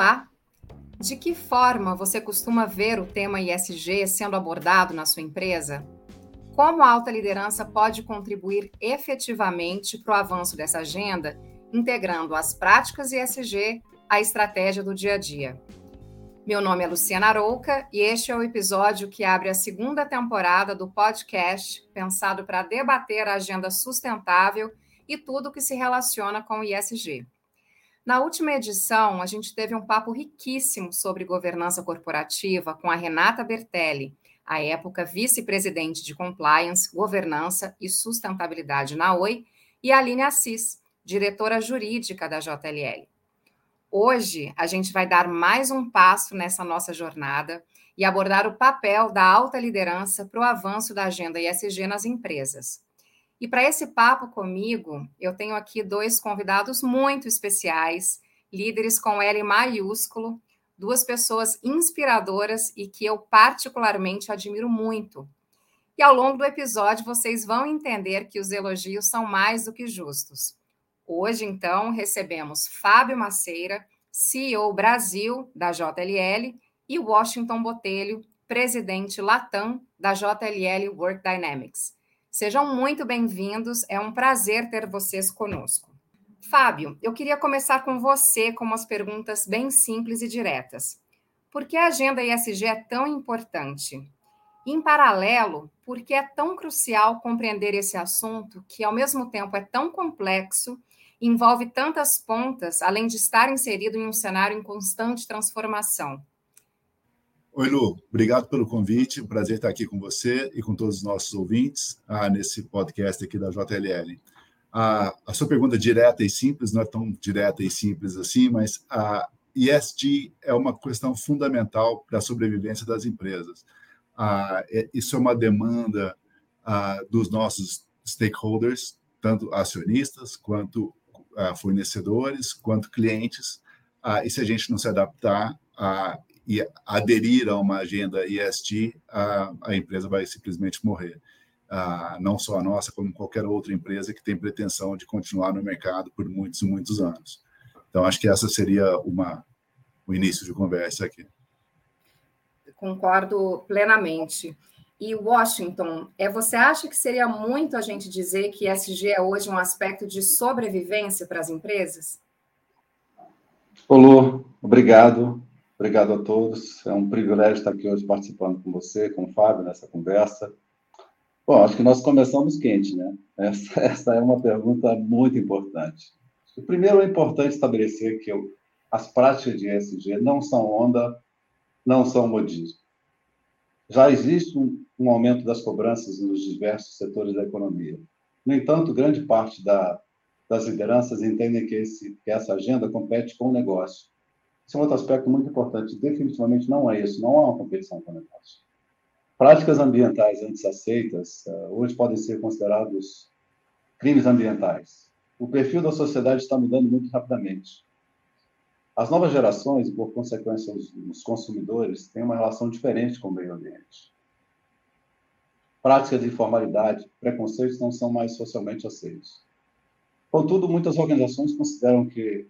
Olá! De que forma você costuma ver o tema ISG sendo abordado na sua empresa? Como a alta liderança pode contribuir efetivamente para o avanço dessa agenda, integrando as práticas ISG à estratégia do dia a dia? Meu nome é Luciana Arouca e este é o episódio que abre a segunda temporada do podcast pensado para debater a agenda sustentável e tudo que se relaciona com o ISG. Na última edição, a gente teve um papo riquíssimo sobre governança corporativa com a Renata Bertelli, à época vice-presidente de Compliance, Governança e Sustentabilidade na Oi, e a Aline Assis, diretora jurídica da JLL. Hoje, a gente vai dar mais um passo nessa nossa jornada e abordar o papel da alta liderança para o avanço da agenda ESG nas empresas. E para esse papo comigo, eu tenho aqui dois convidados muito especiais, líderes com L maiúsculo, duas pessoas inspiradoras e que eu particularmente admiro muito. E ao longo do episódio vocês vão entender que os elogios são mais do que justos. Hoje, então, recebemos Fábio Maceira, CEO Brasil da JLL, e Washington Botelho, presidente Latam da JLL Work Dynamics. Sejam muito bem-vindos, é um prazer ter vocês conosco. Fábio, eu queria começar com você com umas perguntas bem simples e diretas. Por que a agenda ESG é tão importante? Em paralelo, por que é tão crucial compreender esse assunto que, ao mesmo tempo, é tão complexo, envolve tantas pontas, além de estar inserido em um cenário em constante transformação? Oi, Lu, obrigado pelo convite. Um prazer estar aqui com você e com todos os nossos ouvintes ah, nesse podcast aqui da JLL. Ah, a sua pergunta direta e simples, não é tão direta e simples assim, mas a ESG é uma questão fundamental para a sobrevivência das empresas. Ah, é, isso é uma demanda ah, dos nossos stakeholders, tanto acionistas, quanto ah, fornecedores, quanto clientes. Ah, e se a gente não se adaptar, e aderir a uma agenda ESG, a, a empresa vai simplesmente morrer. Ah, não só a nossa, como qualquer outra empresa que tem pretensão de continuar no mercado por muitos e muitos anos. Então, acho que essa seria uma, o início de conversa aqui. Concordo plenamente. E Washington, é, você acha que seria muito a gente dizer que ESG é hoje um aspecto de sobrevivência para as empresas? Olô, obrigado. Obrigado a todos. É um privilégio estar aqui hoje participando com você, com o Fábio, nessa conversa. Bom, acho que nós começamos quente, né? Essa, essa é uma pergunta muito importante. Primeiro, é importante estabelecer que eu, as práticas de ESG não são onda, não são modismo. Já existe um, um aumento das cobranças nos diversos setores da economia. No entanto, grande parte da, das lideranças entendem que, esse, que essa agenda compete com o negócio esse é um outro aspecto muito importante. Definitivamente não é isso, não há uma competição com negócio. Práticas ambientais antes aceitas uh, hoje podem ser considerados crimes ambientais. O perfil da sociedade está mudando muito rapidamente. As novas gerações, por consequência os consumidores, têm uma relação diferente com o meio ambiente. Práticas de informalidade, preconceitos não são mais socialmente aceitos. Contudo, muitas organizações consideram que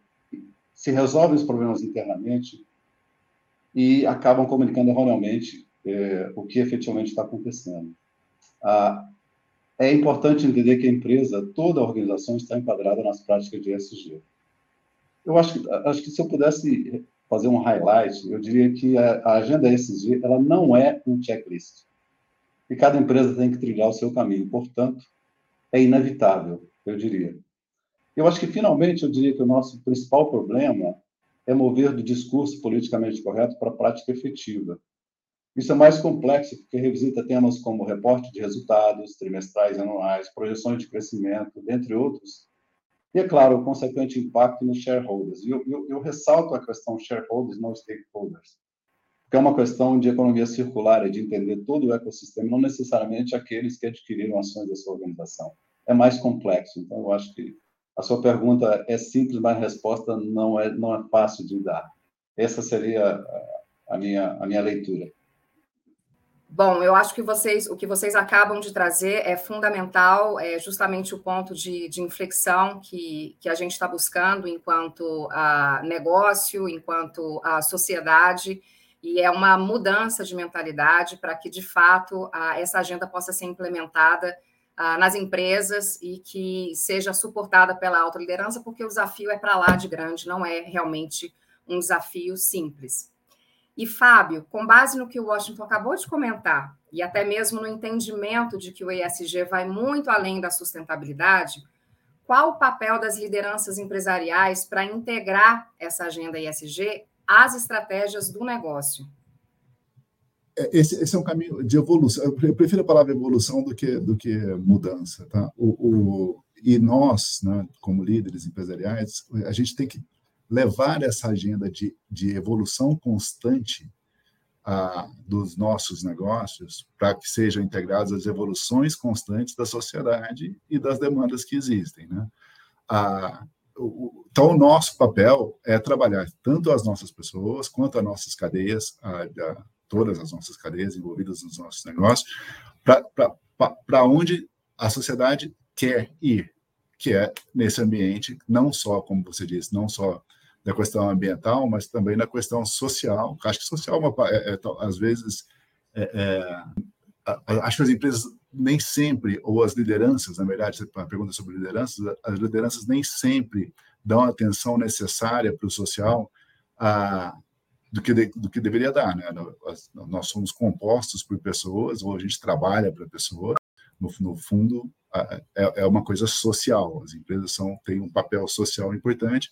se resolvem os problemas internamente e acabam comunicando erroneamente é, o que efetivamente está acontecendo. Ah, é importante entender que a empresa, toda a organização está enquadrada nas práticas de ESG. Eu acho que, acho que se eu pudesse fazer um highlight, eu diria que a, a agenda ESG ela não é um checklist. E cada empresa tem que trilhar o seu caminho. Portanto, é inevitável, eu diria. Eu acho que, finalmente, eu diria que o nosso principal problema é mover do discurso politicamente correto para a prática efetiva. Isso é mais complexo porque revisita temas como reporte de resultados, trimestrais anuais, projeções de crescimento, dentre outros, e, é claro, o consequente impacto nos shareholders. Eu, eu, eu ressalto a questão shareholders, não stakeholders, porque é uma questão de economia circular e de entender todo o ecossistema, não necessariamente aqueles que adquiriram ações da sua organização. É mais complexo. Então, eu acho que a sua pergunta é simples, mas a resposta não é, não é fácil de dar. Essa seria a minha, a minha leitura. Bom, eu acho que vocês, o que vocês acabam de trazer é fundamental, é justamente o ponto de, de inflexão que, que a gente está buscando enquanto a negócio, enquanto a sociedade, e é uma mudança de mentalidade para que, de fato, a, essa agenda possa ser implementada a, nas empresas e que seja suportada pela alta liderança, porque o desafio é para lá de grande, não é realmente um desafio simples. E, Fábio, com base no que o Washington acabou de comentar, e até mesmo no entendimento de que o ESG vai muito além da sustentabilidade, qual o papel das lideranças empresariais para integrar essa agenda ESG às estratégias do negócio? É, esse, esse, é um caminho de evolução. Eu prefiro a palavra evolução do que, do que mudança. Tá? O, o, e nós, né, como líderes empresariais, a gente tem que levar essa agenda de, de evolução constante ah, dos nossos negócios para que sejam integradas as evoluções constantes da sociedade e das demandas que existem. Né? Ah, o, então, o nosso papel é trabalhar tanto as nossas pessoas quanto as nossas cadeias, ah, todas as nossas cadeias envolvidas nos nossos negócios, para onde a sociedade quer ir, que é nesse ambiente, não só, como você disse, não só da questão ambiental, mas também na questão social. Acho que social, é uma, é, é, às vezes, é, é acho que as empresas nem sempre, ou as lideranças, na verdade, a pergunta sobre lideranças, as lideranças nem sempre dão a atenção necessária para o social a, do, que de, do que deveria dar. Né? Nós somos compostos por pessoas, ou a gente trabalha para pessoas, no, no fundo, é, é uma coisa social. As empresas são, têm um papel social importante,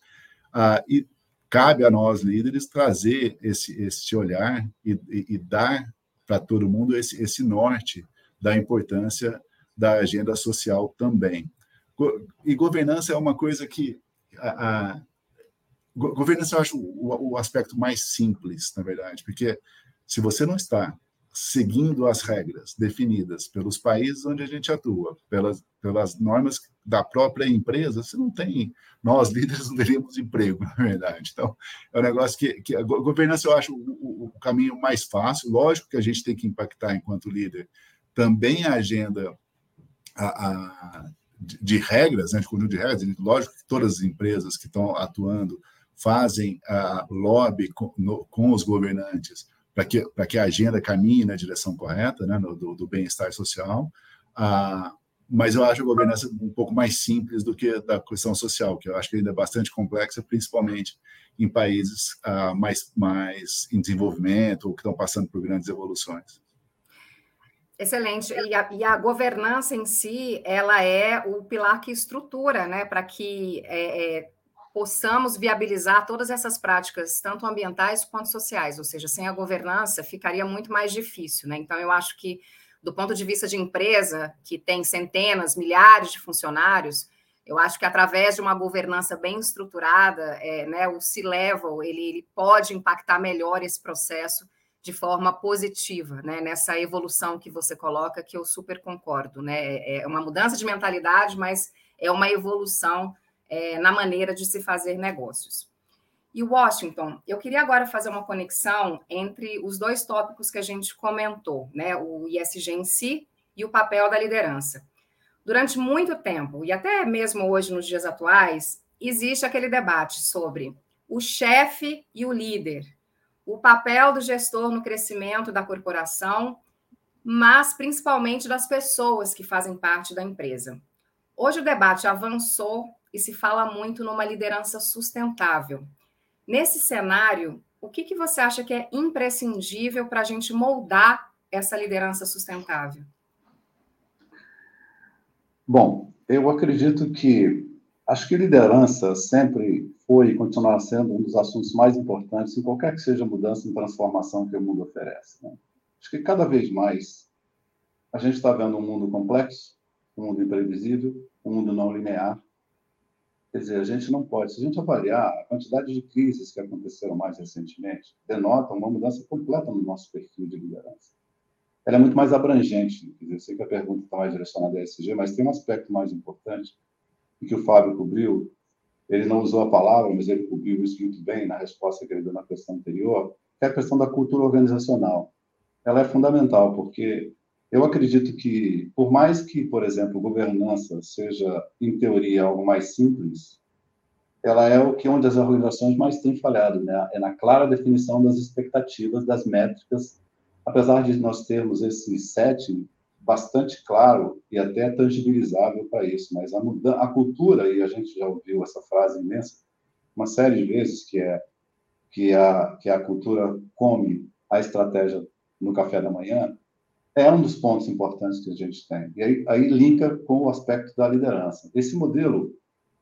ah, e cabe a nós, líderes, trazer esse, esse olhar e, e, e dar para todo mundo esse, esse norte da importância da agenda social também. E governança é uma coisa que. A, a governança eu acho o, o aspecto mais simples, na verdade, porque se você não está seguindo as regras definidas pelos países onde a gente atua, pelas, pelas normas da própria empresa, você não tem. Nós, líderes, não teríamos emprego, na verdade. Então, é um negócio que, que a governança eu acho o, o, caminho mais fácil. Lógico que a gente tem que impactar, enquanto líder, também a agenda a, a, de, de, regras, né, de conjunto de regras. Lógico que todas as empresas que estão atuando fazem a lobby com, no, com os governantes para que, que a agenda caminhe na direção correta, né, no, do, do bem-estar social. Ah, mas eu acho a governança um pouco mais simples do que da questão social, que eu acho que ainda é bastante complexa, principalmente em países ah, mais, mais em desenvolvimento ou que estão passando por grandes evoluções. Excelente. E a, e a, governança em si, ela é o pilar que estrutura, né, para que é, é, possamos viabilizar todas essas práticas, tanto ambientais quanto sociais, ou seja, sem a governança ficaria muito mais difícil, né? Então, eu acho que, do ponto de vista de empresa, que tem centenas, milhares de funcionários, eu acho que através de uma governança bem estruturada, é, né, o C-Level, ele, ele pode impactar melhor esse processo de forma positiva, né, nessa evolução que você coloca, que eu super concordo, né, é uma mudança de mentalidade, mas é uma evolução é, na maneira de se fazer negócios. E Washington, eu queria agora fazer uma conexão entre os dois tópicos que a gente comentou, né? O ISG em si e o papel da liderança. Durante muito tempo, e até mesmo hoje nos dias atuais, existe aquele debate sobre o chefe e o líder, o papel do gestor no crescimento da corporação, mas principalmente das pessoas que fazem parte da empresa. Hoje o debate avançou e se fala muito numa liderança sustentável. Nesse cenário, o que, que você acha que é imprescindível para a gente moldar essa liderança sustentável? Bom, eu acredito que acho que liderança sempre foi e continuará sendo um dos assuntos mais importantes em qualquer que seja a mudança e transformação que o mundo oferece. Né? Acho que cada vez mais a gente está vendo um mundo complexo, um mundo imprevisível, um mundo não linear, Quer dizer, a gente não pode, se a gente avaliar a quantidade de crises que aconteceram mais recentemente, denota uma mudança completa no nosso perfil de liderança. Ela é muito mais abrangente. Quer dizer, eu sei que a pergunta está mais direcionada a ESG, mas tem um aspecto mais importante, que o Fábio cobriu. Ele não usou a palavra, mas ele cobriu isso muito bem na resposta que ele deu na questão anterior, que é a questão da cultura organizacional. ela é fundamental, porque eu acredito que, por mais que, por exemplo, governança seja, em teoria, algo mais simples, ela é o que é onde as organizações mais têm falhado, né? É na clara definição das expectativas, das métricas, apesar de nós termos esse setting bastante claro e até tangibilizável para isso, mas a, a cultura, e a gente já ouviu essa frase imensa uma série de vezes, que é que a, que a cultura come a estratégia no café da manhã, é um dos pontos importantes que a gente tem. E aí, aí linka com o aspecto da liderança. Esse modelo,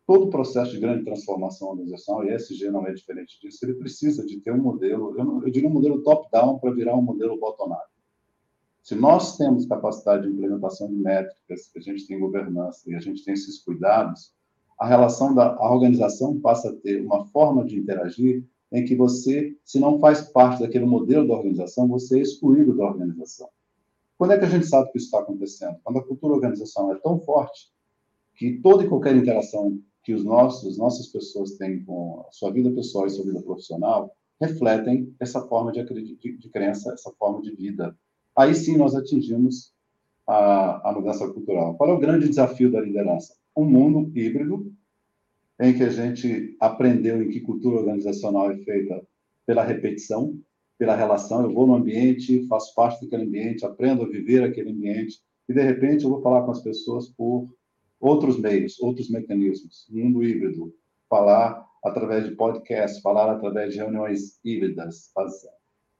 todo o processo de grande transformação organizacional, e ESG não é diferente disso, ele precisa de ter um modelo, eu, não, eu diria um modelo top-down para virar um modelo bottom-up. Se nós temos capacidade de implementação de métricas, a gente tem governança e a gente tem esses cuidados, a relação da a organização passa a ter uma forma de interagir em que você, se não faz parte daquele modelo da organização, você é excluído da organização. Quando é que a gente sabe que isso está acontecendo? Quando a cultura organizacional é tão forte que toda e qualquer interação que os nossos, nossas pessoas têm com a sua vida pessoal e sua vida profissional refletem essa forma de, de, de crença, essa forma de vida. Aí sim nós atingimos a, a mudança cultural. Qual é o grande desafio da liderança? Um mundo híbrido em que a gente aprendeu em que cultura organizacional é feita pela repetição, pela relação. Eu vou no ambiente, faço parte daquele ambiente, aprendo a viver aquele ambiente, e de repente eu vou falar com as pessoas por outros meios, outros mecanismos, mundo híbrido, falar através de podcasts, falar através de reuniões híbridas.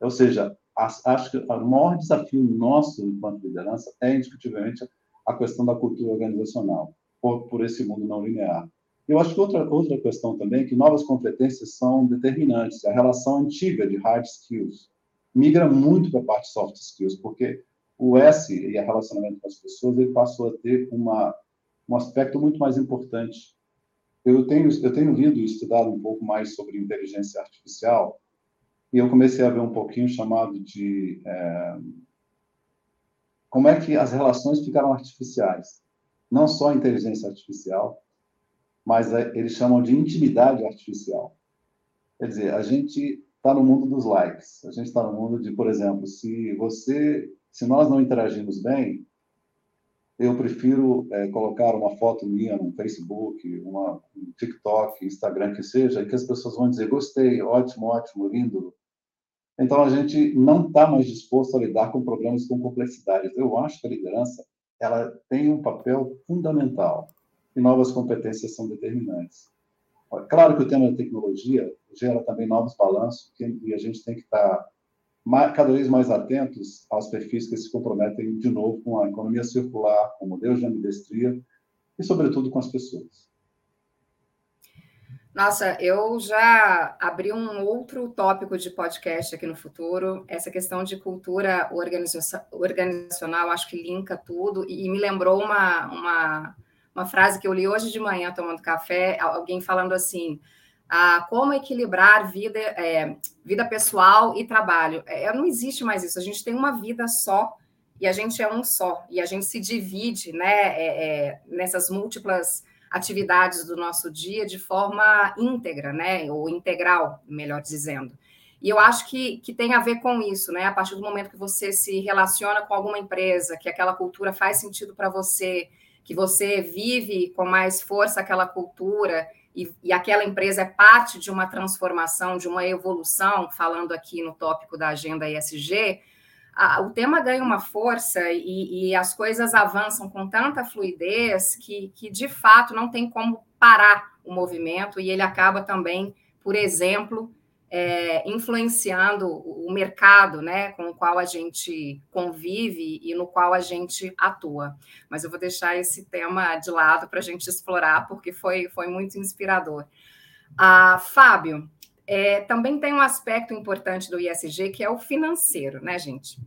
Ou seja, acho que o maior desafio nosso enquanto liderança é indiscutivelmente a questão da cultura organizacional, por, por esse mundo não linear. Eu acho que outra, outra questão também é que novas competências são determinantes. A relação antiga de hard skills migra muito para a parte soft skills, porque o S e o relacionamento com as pessoas ele passou a ter uma, um aspecto muito mais importante. Eu tenho, eu tenho lido e estudado um pouco mais sobre inteligência artificial e eu comecei a ver um pouquinho chamado de é, como é que as relações ficaram artificiais. Não só a inteligência artificial, mas é, eles chamam de intimidade artificial. Quer dizer, a gente está no mundo dos likes, a gente está no mundo de, por exemplo, se você, se nós não interagimos bem, eu prefiro é, colocar uma foto minha no Facebook, uma, um TikTok, Instagram, que seja, e que as pessoas vão dizer, gostei, ótimo, ótimo, lindo. Então, a gente não está mais disposto a lidar com problemas com complexidades. Eu acho que a liderança ela tem um papel fundamental e novas competências são determinantes. Claro que o tema da tecnologia gera também novos balanços e a gente tem que estar cada vez mais atentos aos perfis que se comprometem de novo com a economia circular, com modelos de ambidestria e, sobretudo, com as pessoas. Nossa, eu já abri um outro tópico de podcast aqui no futuro, essa questão de cultura organizacional, acho que linka tudo, e me lembrou uma, uma uma frase que eu li hoje de manhã tomando café, alguém falando assim: ah, como equilibrar vida, é, vida pessoal e trabalho. É, não existe mais isso. A gente tem uma vida só e a gente é um só e a gente se divide, né, é, é nessas múltiplas atividades do nosso dia de forma íntegra, né, ou integral, melhor dizendo. E eu acho que, que tem a ver com isso, né? A partir do momento que você se relaciona com alguma empresa, que aquela cultura faz sentido para você, que você vive com mais força aquela cultura e, e, aquela empresa é parte de uma transformação, de uma evolução, falando aqui no tópico da agenda ESG, a, o tema ganha uma força e, e, as coisas avançam com tanta fluidez que, que, de fato, não tem como parar o movimento e ele acaba também, por exemplo, é, influenciando o mercado né, com o qual a gente convive e no qual a gente atua. Mas eu vou deixar esse tema de lado para a gente explorar, porque foi, foi muito inspirador. Ah, Fábio, é, também tem um aspecto importante do ISG, que é o financeiro, né, gente?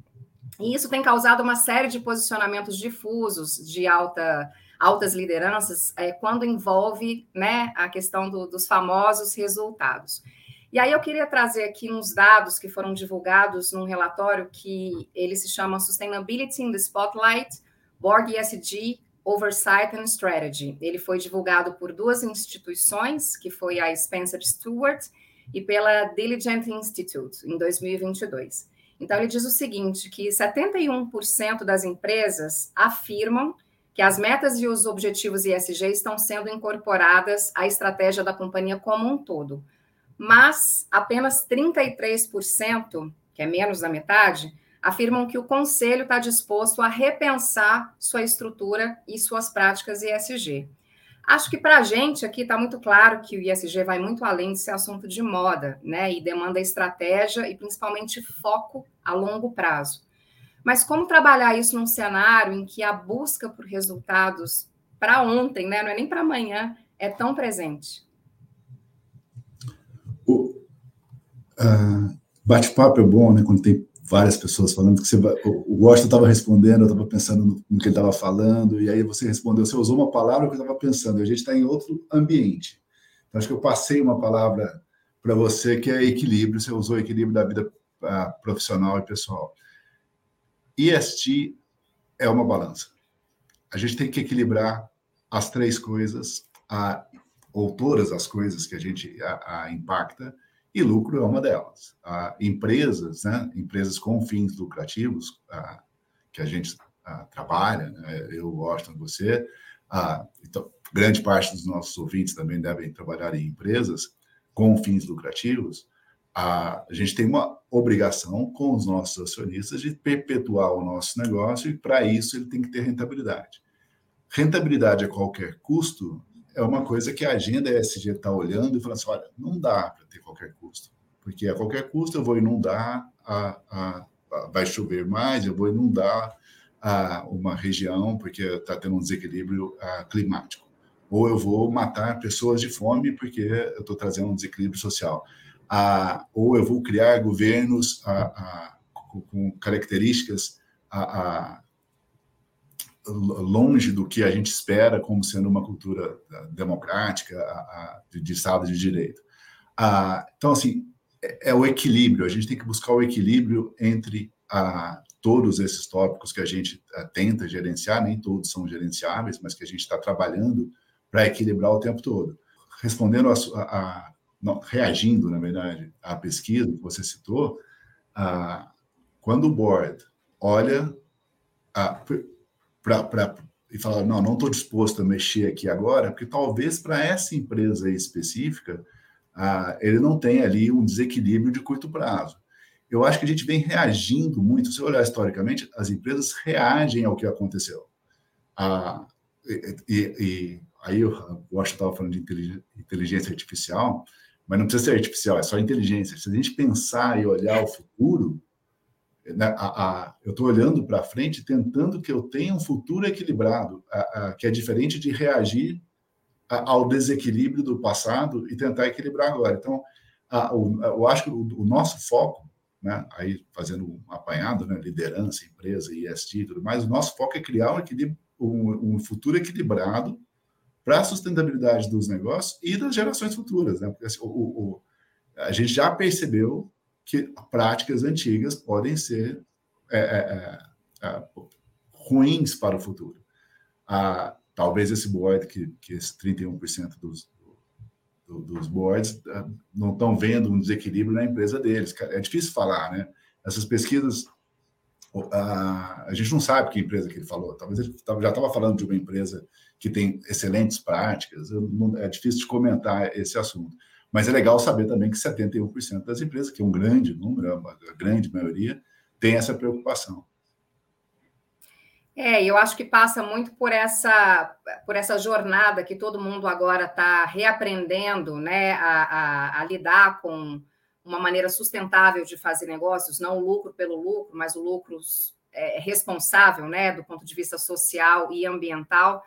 E isso tem causado uma série de posicionamentos difusos de alta altas lideranças é, quando envolve né, a questão do, dos famosos resultados. E aí eu queria trazer aqui uns dados que foram divulgados num relatório que ele se chama Sustainability in the Spotlight, Board ESG Oversight and Strategy. Ele foi divulgado por duas instituições, que foi a Spencer Stewart e pela Diligent Institute, em 2022. Então, ele diz o seguinte: que 71% das empresas afirmam que as metas e os objetivos ISG estão sendo incorporadas à estratégia da companhia como um todo. Mas apenas 33%, que é menos da metade, afirmam que o conselho está disposto a repensar sua estrutura e suas práticas ISG. Acho que para a gente aqui está muito claro que o ISG vai muito além de ser assunto de moda, né? E demanda estratégia e principalmente foco a longo prazo. Mas como trabalhar isso num cenário em que a busca por resultados para ontem, né? Não é nem para amanhã, é tão presente? O uh, bate-papo é bom, né? Quando tem várias pessoas falando que você o Washington estava respondendo, eu estava pensando no, que ele estava falando, e aí você respondeu, você usou uma palavra que eu estava pensando, e a gente está em outro ambiente. Então, acho que eu passei uma palavra para você que é equilíbrio, você usou equilíbrio da vida uh, profissional e pessoal. ESG é uma balança. A gente tem que equilibrar as três coisas, a, ou todas as coisas que a gente a, a impacta, e lucro é uma delas. Ah, empresas, né, empresas com fins lucrativos, que a gente trabalha, né, eu, de você, então, grande parte dos nossos ouvintes também devem trabalhar em empresas com fins lucrativos, a gente tem uma obrigação com os nossos acionistas de perpetuar o nosso negócio e, para isso, ele tem que ter rentabilidade. Rentabilidade a qualquer custo é uma coisa que a agenda ESG está olhando e falando assim: olha, não dá para ter qualquer custo, porque a qualquer custo eu vou inundar, a, a, a vai chover mais, eu vou inundar a, uma região porque está tendo um desequilíbrio climático. Ou eu vou matar pessoas de fome porque eu estou trazendo um desequilíbrio social. ou eu vou criar governos com, com características longe do que a gente espera como sendo uma cultura ah, democrática, de Estado de Direito. Então, assim, é, é o equilíbrio, a gente tem que buscar o equilíbrio entre todos esses tópicos que a gente ah, tenta gerenciar, nem todos são gerenciáveis, mas que a gente está trabalhando para equilibrar o tempo todo. Respondendo a, a não, reagindo, na verdade, à pesquisa que você citou, quando o board olha para e falar, não, não estou disposto a mexer aqui agora, porque talvez para essa empresa específica ah, ele não tenha ali um desequilíbrio de curto prazo. Eu acho que a gente vem reagindo muito. Se olhar historicamente, as empresas reagem ao que aconteceu. Ah, e, e, e, aí eu gosto estava falando de inteligência artificial, mas não precisa ser artificial, é só inteligência. Se a gente pensar e olhar o futuro, a, a, eu estou olhando para frente, tentando que eu tenha um futuro equilibrado, a, que é diferente de reagir ao desequilíbrio do passado e tentar equilibrar agora. Então, o, eu acho que o, o, nosso foco, né, aí fazendo um apanhado, né, liderança, empresa, ESG e tudo mais, o nosso foco é criar um, equilíbrio, um, um futuro equilibrado para a sustentabilidade dos negócios e das gerações futuras. Né? Porque assim, o, a gente já percebeu que práticas antigas podem ser é, é, é, é ruins para o futuro. Ah, talvez esse board, que, que esse 31% dos, do, dos boards ah, não estão vendo um desequilíbrio na empresa deles. É difícil falar, né? Essas pesquisas, ah, a gente não sabe que empresa que ele falou. Talvez ele já estava falando de uma empresa que tem excelentes práticas. é difícil de comentar esse assunto. Mas é legal saber também que 71% das empresas, que é um grande número, a grande maioria, tem essa preocupação. É, eu acho que passa muito por essa, por essa jornada que todo mundo agora está reaprendendo né, a, a, a, lidar com uma maneira sustentável de fazer negócios, não o lucro pelo lucro, mas o lucro é, responsável né, do ponto de vista social e ambiental.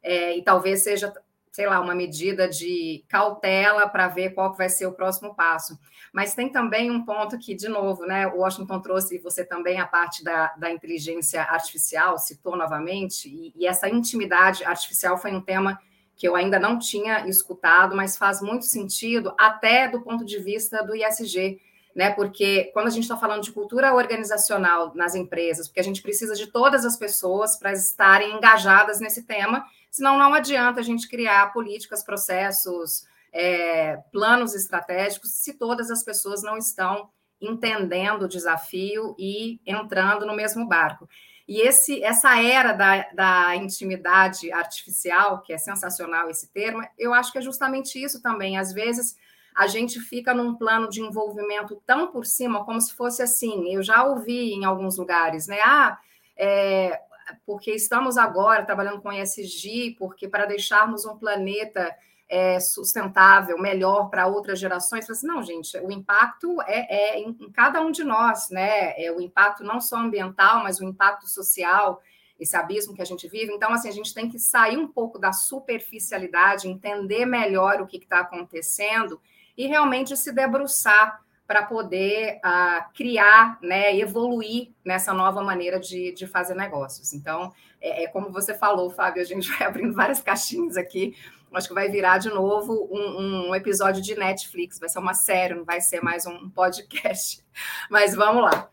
É, e talvez seja sei lá, uma medida de cautela para ver qual vai ser o próximo passo. Mas tem também um ponto que, de novo, né, o Washington trouxe, você também, a parte da, da inteligência artificial, citou novamente, e, e essa intimidade artificial foi um tema que eu ainda não tinha escutado, mas faz muito sentido, até do ponto de vista do ISG, né? Porque quando a gente está falando de cultura organizacional nas empresas, porque a gente precisa de todas as pessoas para estarem engajadas nesse tema, senão não adianta a gente criar políticas, processos, é, planos estratégicos, se todas as pessoas não estão entendendo o desafio e entrando no mesmo barco. E esse, essa era da, da intimidade artificial, que é sensacional esse termo, eu acho que é justamente isso também. Às vezes a gente fica num plano de envolvimento tão por cima, como se fosse assim. Eu já ouvi em alguns lugares, né? Ah, é, porque estamos agora trabalhando com ESG, porque para deixarmos um planeta é, sustentável, melhor para outras gerações. Assim, não, gente, o impacto é, é em, em, cada um de nós, né? É o impacto não só ambiental, mas o impacto social, esse abismo que a gente vive. Então, assim, a gente tem que sair um pouco da superficialidade, entender melhor o que está acontecendo e realmente se debruçar para poder uh, criar, né, evoluir nessa nova maneira de, de fazer negócios. Então, é, é, como você falou, Fábio, a gente vai abrindo várias caixinhas aqui. Acho que vai virar de novo um, um episódio de Netflix, vai ser uma série, não vai ser mais um podcast. Mas vamos lá.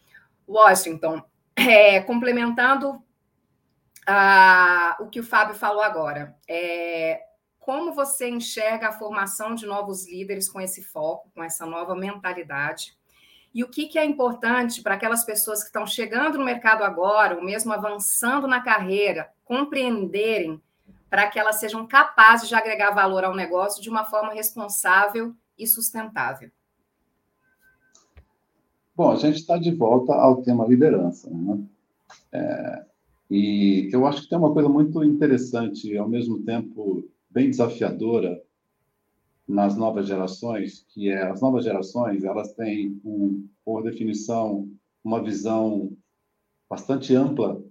Washington, é, complementando uh, o que o Fábio falou agora, é, como você enxerga a formação de novos líderes com esse foco, com essa nova mentalidade? E o que, que é importante para aquelas pessoas que estão chegando no mercado agora, ou mesmo avançando na carreira, compreenderem para que elas sejam capazes de agregar valor ao negócio de uma forma responsável e sustentável? Bom, a gente está de volta ao tema liderança. Né? É, e eu acho que tem uma coisa muito interessante ao mesmo tempo, bem desafiadora nas novas gerações, que é as novas gerações, elas têm, um, por definição, uma visão bastante ampla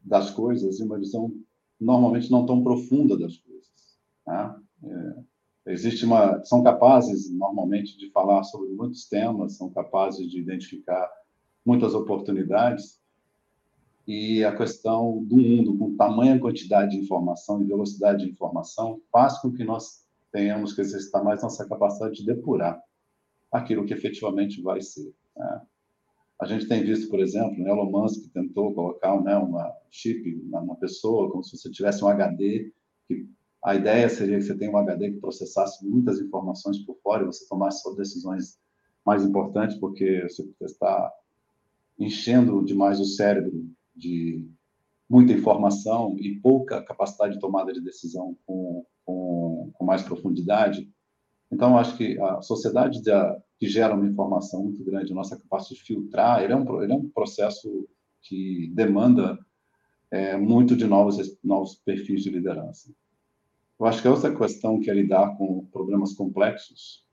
das coisas e uma visão normalmente não tão profunda das coisas. Né? É, existe uma, são capazes normalmente de falar sobre muitos temas, são capazes de identificar muitas oportunidades, e a questão do mundo, com tamanha quantidade de informação e velocidade de informação, faz com que nós tenhamos que exercitar mais nossa capacidade de depurar aquilo que efetivamente vai ser. Né? A gente tem visto, por exemplo, né, Elon Musk tentou colocar né, uma chip numa pessoa, como se você tivesse um HD, que a ideia seria que você tenha um HD que processasse muitas informações por fora e você tomasse suas decisões mais importantes, porque você está enchendo demais o cérebro de muita informação e pouca capacidade de tomada de decisão com, com, com mais profundidade. Então, acho que a sociedade que gera uma informação muito grande, a nossa capacidade de filtrar, ele é um, ele é um processo que demanda é, muito de novos, novos perfis de liderança. Eu acho que a outra questão que é lidar com problemas complexos,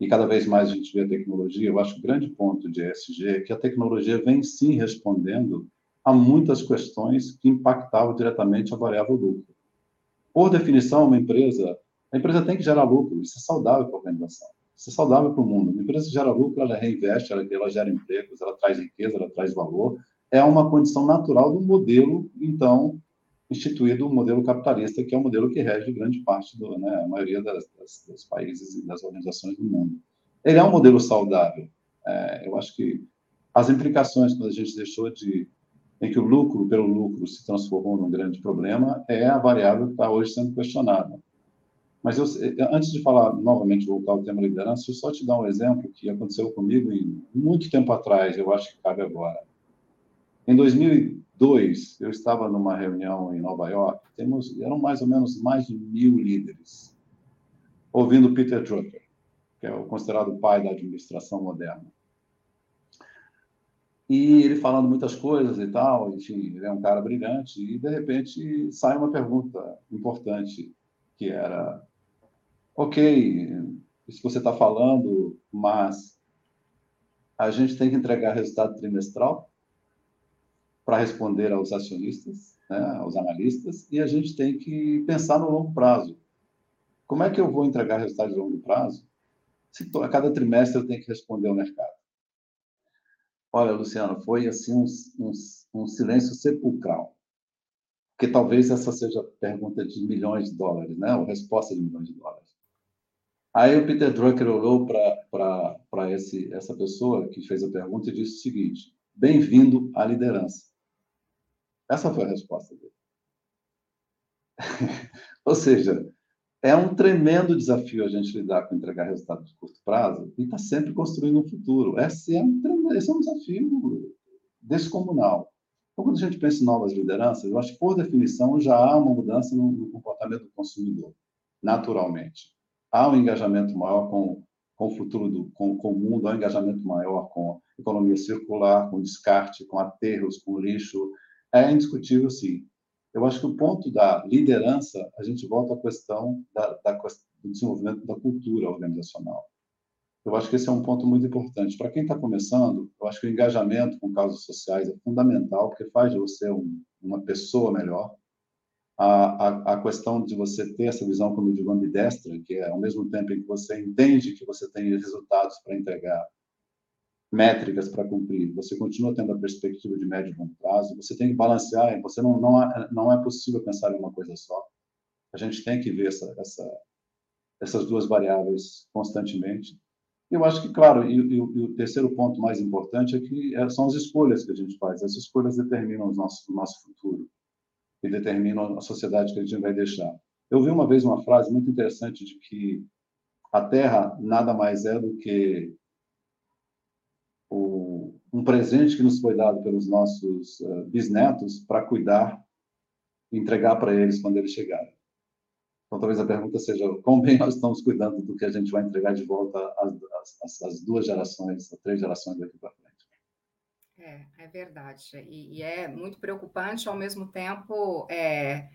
e cada vez mais a gente vê a tecnologia, eu acho que o grande ponto de ESG é que a tecnologia vem sim respondendo a muitas questões que impactavam diretamente a variável lucro. Por definição, uma empresa, a empresa tem que gerar lucro, isso é saudável para a organização, isso é saudável para o mundo. Uma empresa que gera lucro, ela reinveste, ela, ela gera empregos, ela traz riqueza, ela traz valor, é uma condição natural do modelo, então, instituído o modelo capitalista, que é o modelo que rege grande parte, do, né, a maioria das, das, dos países e das organizações do mundo. Ele é um modelo saudável. É, eu acho que as implicações, quando a gente deixou de em que o lucro pelo lucro se transformou num grande problema, é a variável que está hoje sendo questionada. Mas eu, antes de falar novamente, voltar ao tema liderança, eu só te dar um exemplo que aconteceu comigo muito tempo atrás, eu acho que cabe agora. Em 2002, eu estava numa reunião em Nova York, temos, eram mais ou menos mais de mil líderes, ouvindo Peter Drucker, que é o considerado pai da administração moderna. E ele falando muitas coisas e tal, enfim, ele é um cara brilhante, e de repente sai uma pergunta importante, que era: ok, isso que você está falando, mas a gente tem que entregar resultado trimestral para responder aos acionistas, né, aos analistas, e a gente tem que pensar no longo prazo. Como é que eu vou entregar resultado de longo prazo se a cada trimestre eu tenho que responder ao mercado? Olha, Luciano, foi assim um, um, um silêncio sepulcral. Porque talvez essa seja a pergunta de milhões de dólares, né? A resposta de milhões de dólares. Aí o Peter Drucker olhou para essa pessoa que fez a pergunta e disse o seguinte: Bem-vindo à liderança. Essa foi a resposta dele. Ou seja, é um tremendo desafio a gente lidar com entregar resultado de curto prazo e está sempre construindo um futuro. Esse é um, esse é um desafio descomunal. Então, quando a gente pensa em novas lideranças, eu acho que, por definição, já há uma mudança no, no comportamento do consumidor, naturalmente. Há um engajamento maior com, com o futuro, do, com, com o mundo, há um engajamento maior com a economia circular, com descarte, com aterros, com lixo. É indiscutível, sim. Eu acho que o ponto da liderança, a gente volta à questão da, da, do desenvolvimento da cultura organizacional. Eu acho que esse é um ponto muito importante. Para quem está começando, eu acho que o engajamento com causas sociais é fundamental, porque faz de você um, uma pessoa melhor. A, a, a, questão de você ter essa visão, como eu digo, ambidestra, que é ao mesmo tempo em que você entende que você tem resultados para entregar, métricas para cumprir, você continua tendo a perspectiva de médio e longo prazo, você tem que balancear, você não, não, é, não é possível pensar em uma coisa só. A gente tem que ver essa, essa, essas duas variáveis constantemente. Eu acho que, claro, e, e, e, o terceiro ponto mais importante é que é, são as escolhas que a gente faz. As escolhas determinam o nosso, o nosso futuro e determinam a sociedade que a gente vai deixar. Eu vi uma vez uma frase muito interessante de que a Terra nada mais é do que um presente que nos foi dado pelos nossos uh, bisnetos para cuidar entregar para eles quando eles chegarem. Então, talvez a pergunta seja como bem nós estamos cuidando do que a gente vai entregar de volta às, às, às duas gerações, às três gerações daqui para frente. É, é verdade. E, e, é muito preocupante, ao mesmo tempo, é,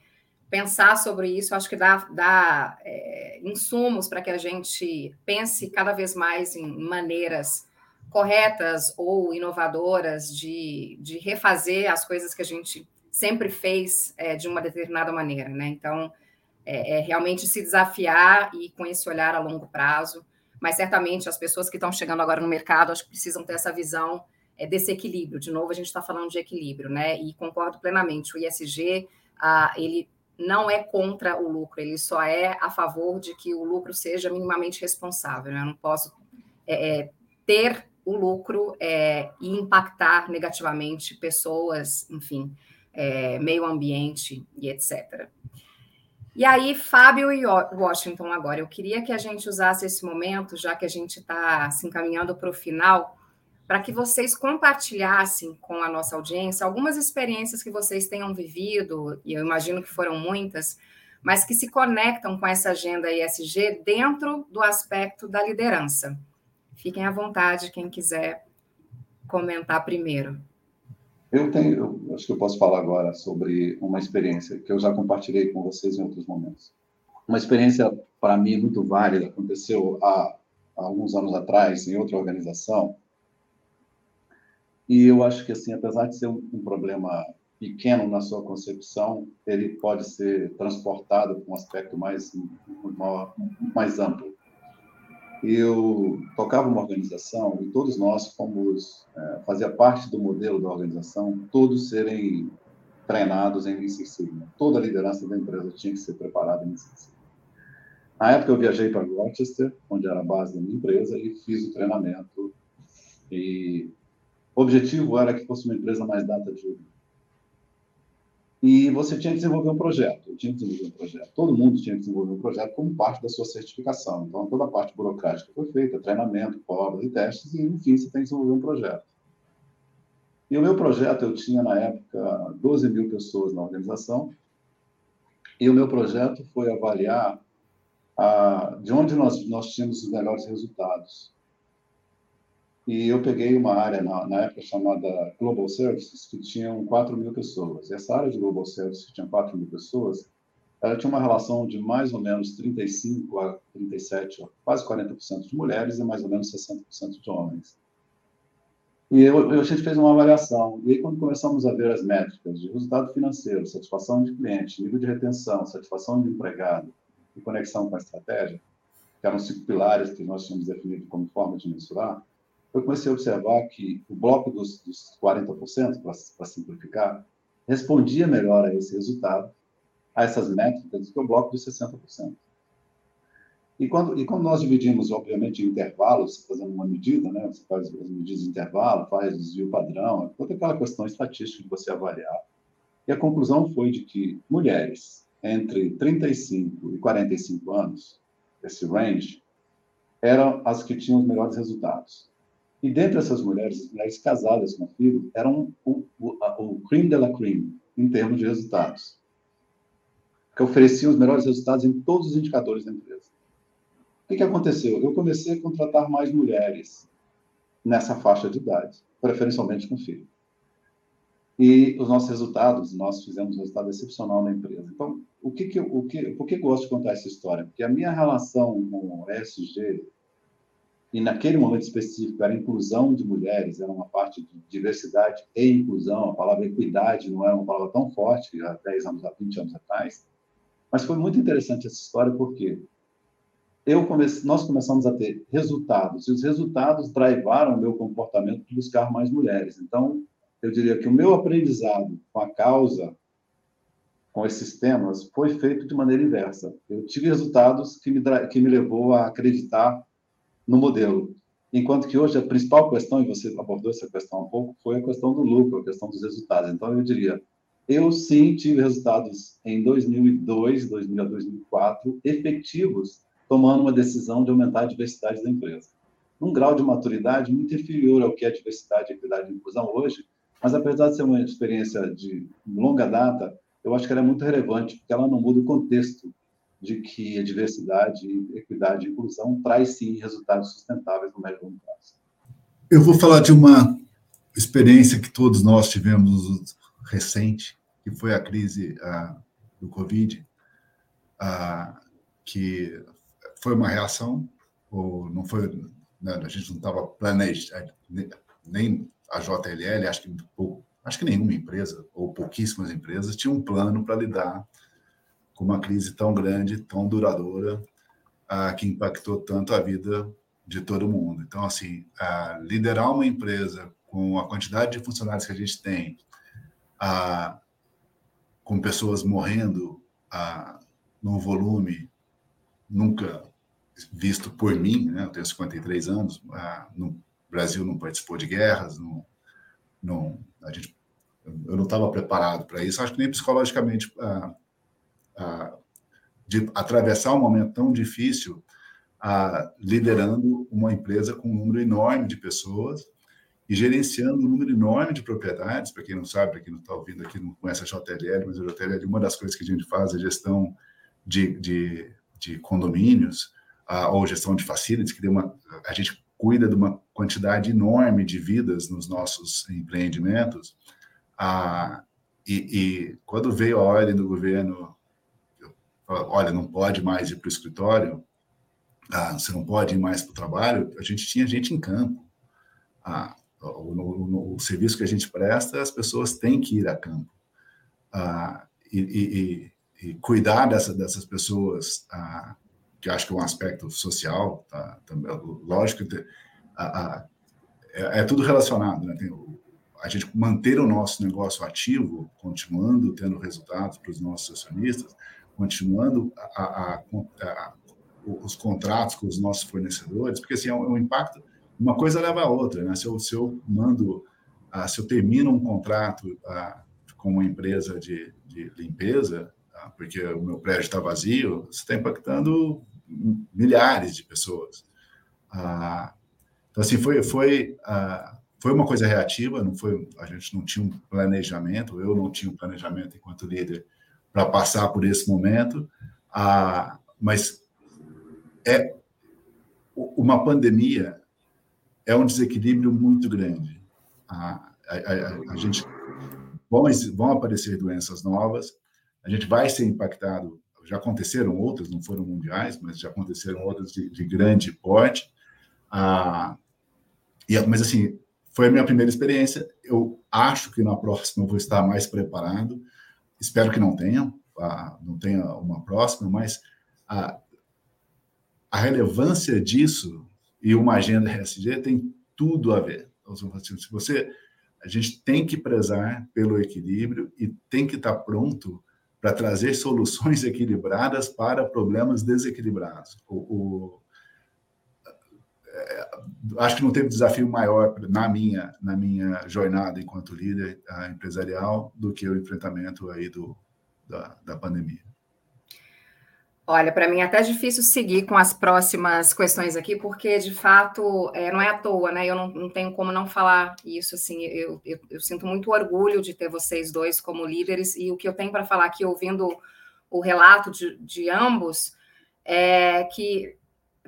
pensar sobre isso, acho que dá, dá é, insumos para que a gente pense cada vez mais em maneiras corretas ou inovadoras de, de refazer as coisas que a gente sempre fez é, de uma determinada maneira, né? Então, é, é, realmente se desafiar e com esse olhar a longo prazo, mas certamente as pessoas que estão chegando agora no mercado, acho que precisam ter essa visão é, desse equilíbrio. De novo, a gente está falando de equilíbrio, né? E concordo plenamente, o ISG, ah, ele não é contra o lucro, ele só é a favor de que o lucro seja minimamente responsável. Né? Eu não posso é, é ter o lucro é, e impactar negativamente pessoas, enfim, é, meio ambiente e etc. E aí, Fábio e Washington, agora, eu queria que a gente usasse esse momento, já que a gente está se encaminhando para o final, para que vocês compartilhassem com a nossa audiência algumas experiências que vocês tenham vivido, e eu imagino que foram muitas, mas que se conectam com essa agenda ESG dentro do aspecto da liderança. Fiquem à vontade, quem quiser comentar primeiro. Eu tenho, eu acho que eu posso falar agora sobre uma experiência que eu já compartilhei com vocês em outros momentos. Uma experiência, para mim, muito válida, aconteceu há, há alguns anos atrás, em outra organização. E eu acho que, assim, apesar de ser um, um problema pequeno na sua concepção, ele pode ser transportado para um aspecto mais, mais amplo eu tocava uma organização e todos nós fomos, é, fazia parte do modelo da organização, todos serem treinados em Lean Six Sigma. Toda a liderança da empresa tinha que ser preparada em Lean Six Sigma. Na época eu viajei para Rochester, onde era a base da minha empresa, e fiz o treinamento. E o objetivo era que fosse uma empresa mais data-driven e você tinha que desenvolver um projeto. Eu tinha que desenvolver um projeto. Todo mundo tinha que desenvolver um projeto como parte da sua certificação. Então, toda a parte burocrática foi feita, treinamento, provas e testes, e, enfim, você tem que desenvolver um projeto. E o meu projeto, eu tinha, na época, 12 mil pessoas na organização, e o meu projeto foi avaliar a, de onde nós, nós tínhamos os melhores resultados. E eu peguei uma área, na, na, época chamada Global Services, que tinham 4 mil pessoas. Essa área de Global Services, que tinha 4 mil pessoas, ela tinha uma relação de mais ou menos 35 a 37, quase 40% de mulheres e mais ou menos 60% de homens. E eu, a gente fez uma avaliação. E aí, quando começamos a ver as métricas de resultado financeiro, satisfação de cliente, nível de retenção, satisfação de empregado e conexão com a estratégia, que eram cinco pilares que nós tínhamos definido como forma de mensurar, eu comecei a observar que o bloco dos, dos 40%, para simplificar, respondia melhor a esse resultado, a essas métricas, do que o bloco dos 60%. E quando, e quando nós dividimos, obviamente, em intervalos, fazendo uma medida, né? você faz as medidas de intervalo, faz desvio padrão, toda aquela questão estatística de você avaliar. E a conclusão foi de que mulheres entre 35 e 45 anos, esse range, eram as que tinham os melhores resultados. E dentre essas mulheres, as mulheres casadas com filho, eram o, o, o cream de la cream, em termos de resultados. Que ofereciam os melhores resultados em todos os indicadores da empresa. O que, que aconteceu? Eu comecei a contratar mais mulheres nessa faixa de idade, preferencialmente com filho. E os nossos resultados, nós fizemos um resultado excepcional na empresa. Então, o que que, o que, por que gosto de contar essa história? Porque a minha relação com o ESG, e naquele momento específico era inclusão de mulheres, era uma parte de diversidade e inclusão, a palavra equidade não era uma palavra tão forte há 10 anos, há 20 anos atrás, mas foi muito interessante essa história porque eu comece, nós começamos a ter resultados, e os resultados drivaram o meu comportamento de buscar mais mulheres. Então, eu diria que o meu aprendizado com a causa, com esses temas, foi feito de maneira inversa. Eu tive resultados que me, que me levou a acreditar no modelo. Enquanto que hoje a principal questão, e você abordou essa questão um pouco, foi a questão do lucro, a questão dos resultados. Então, eu diria, eu sim tive resultados em 2002, 2000 a 2004, efetivos, tomando uma decisão de aumentar a diversidade da empresa. Num grau de maturidade muito inferior ao que é diversidade, equidade e inclusão hoje, mas apesar de ser uma experiência de longa data, eu acho que ela é muito relevante, porque ela não muda o contexto de que a diversidade, equidade e inclusão traz sim resultados sustentáveis no médio e longo prazo. Eu vou falar de uma experiência que todos nós tivemos recente, que foi a crise ah, do Covid, ah, que foi uma reação, ou não foi, né, a gente não estava planejando, nem a JLL, acho que, acho que nenhuma empresa, ou pouquíssimas empresas, tinha um plano para lidar com uma crise tão grande, tão duradoura, ah, que impactou tanto a vida de todo mundo. Então, assim, ah, liderar uma empresa com a quantidade de funcionários que a gente tem, ah, com pessoas morrendo ah, num volume nunca visto por mim, né? eu tenho 53 anos, ah, no Brasil não participou de guerras, não, não, a gente, eu não estava preparado para isso, acho que nem psicologicamente, ah, ah, de atravessar um momento tão difícil ah, liderando uma empresa com um número enorme de pessoas e gerenciando um número enorme de propriedades. Para quem não sabe, para quem não está ouvindo aqui, não conhece a JLL, mas a JLL, uma das coisas que a gente faz é gestão de, de, de condomínios ah, ou gestão de facilities, que deu uma, a gente cuida de uma quantidade enorme de vidas nos nossos empreendimentos. E, e, quando veio a ordem do governo, olha, não pode mais ir para o escritório, ah, você não pode ir mais para o trabalho, a gente tinha gente em campo. Ah, no, no, no, serviço que a gente presta, as pessoas têm que ir a campo. Ah, e, e, e, cuidar dessa, dessas pessoas ah, que acho que é um aspecto social, tá, também, lógico, a, a, é, é, tudo relacionado, né? A gente manter o nosso negócio ativo, continuando tendo resultados para os nossos acionistas, continuando a, os contratos com os nossos fornecedores, porque assim, é um, é um, impacto, uma coisa leva a outra, né? Se eu, se eu mando, se eu termino um contrato com uma empresa de, de limpeza, porque o meu prédio está vazio, você está impactando milhares de pessoas. Ah, então, assim, foi, foi, ah, foi uma coisa reativa, não foi, a gente não tinha um planejamento, eu não tinha um planejamento enquanto líder para passar por esse momento, ah, mas é uma pandemia é um desequilíbrio muito grande. A, a, a, gente vão, vão aparecer doenças novas, a gente vai ser impactado já aconteceram outras, não foram mundiais, mas já aconteceram outras de, de grande porte. Ah, e, mas, assim, foi a minha primeira experiência. Eu acho que na próxima eu vou estar mais preparado. Espero que não tenha, ah, não tenha uma próxima, mas a, a relevância disso e uma agenda RSG tem tudo a ver. Então, se você, a gente tem que prezar pelo equilíbrio e tem que estar pronto para trazer soluções equilibradas para problemas desequilibrados. O, o, acho que não teve desafio maior na minha na minha jornada enquanto líder empresarial do que o enfrentamento aí do, da, da pandemia. Olha, para mim é até difícil seguir com as próximas questões aqui, porque de fato é, não é à toa, né? Eu não, não tenho como não falar isso. Assim, eu, eu, eu, sinto muito orgulho de ter vocês dois como líderes, e o que eu tenho para falar aqui, ouvindo o relato de, de ambos, é que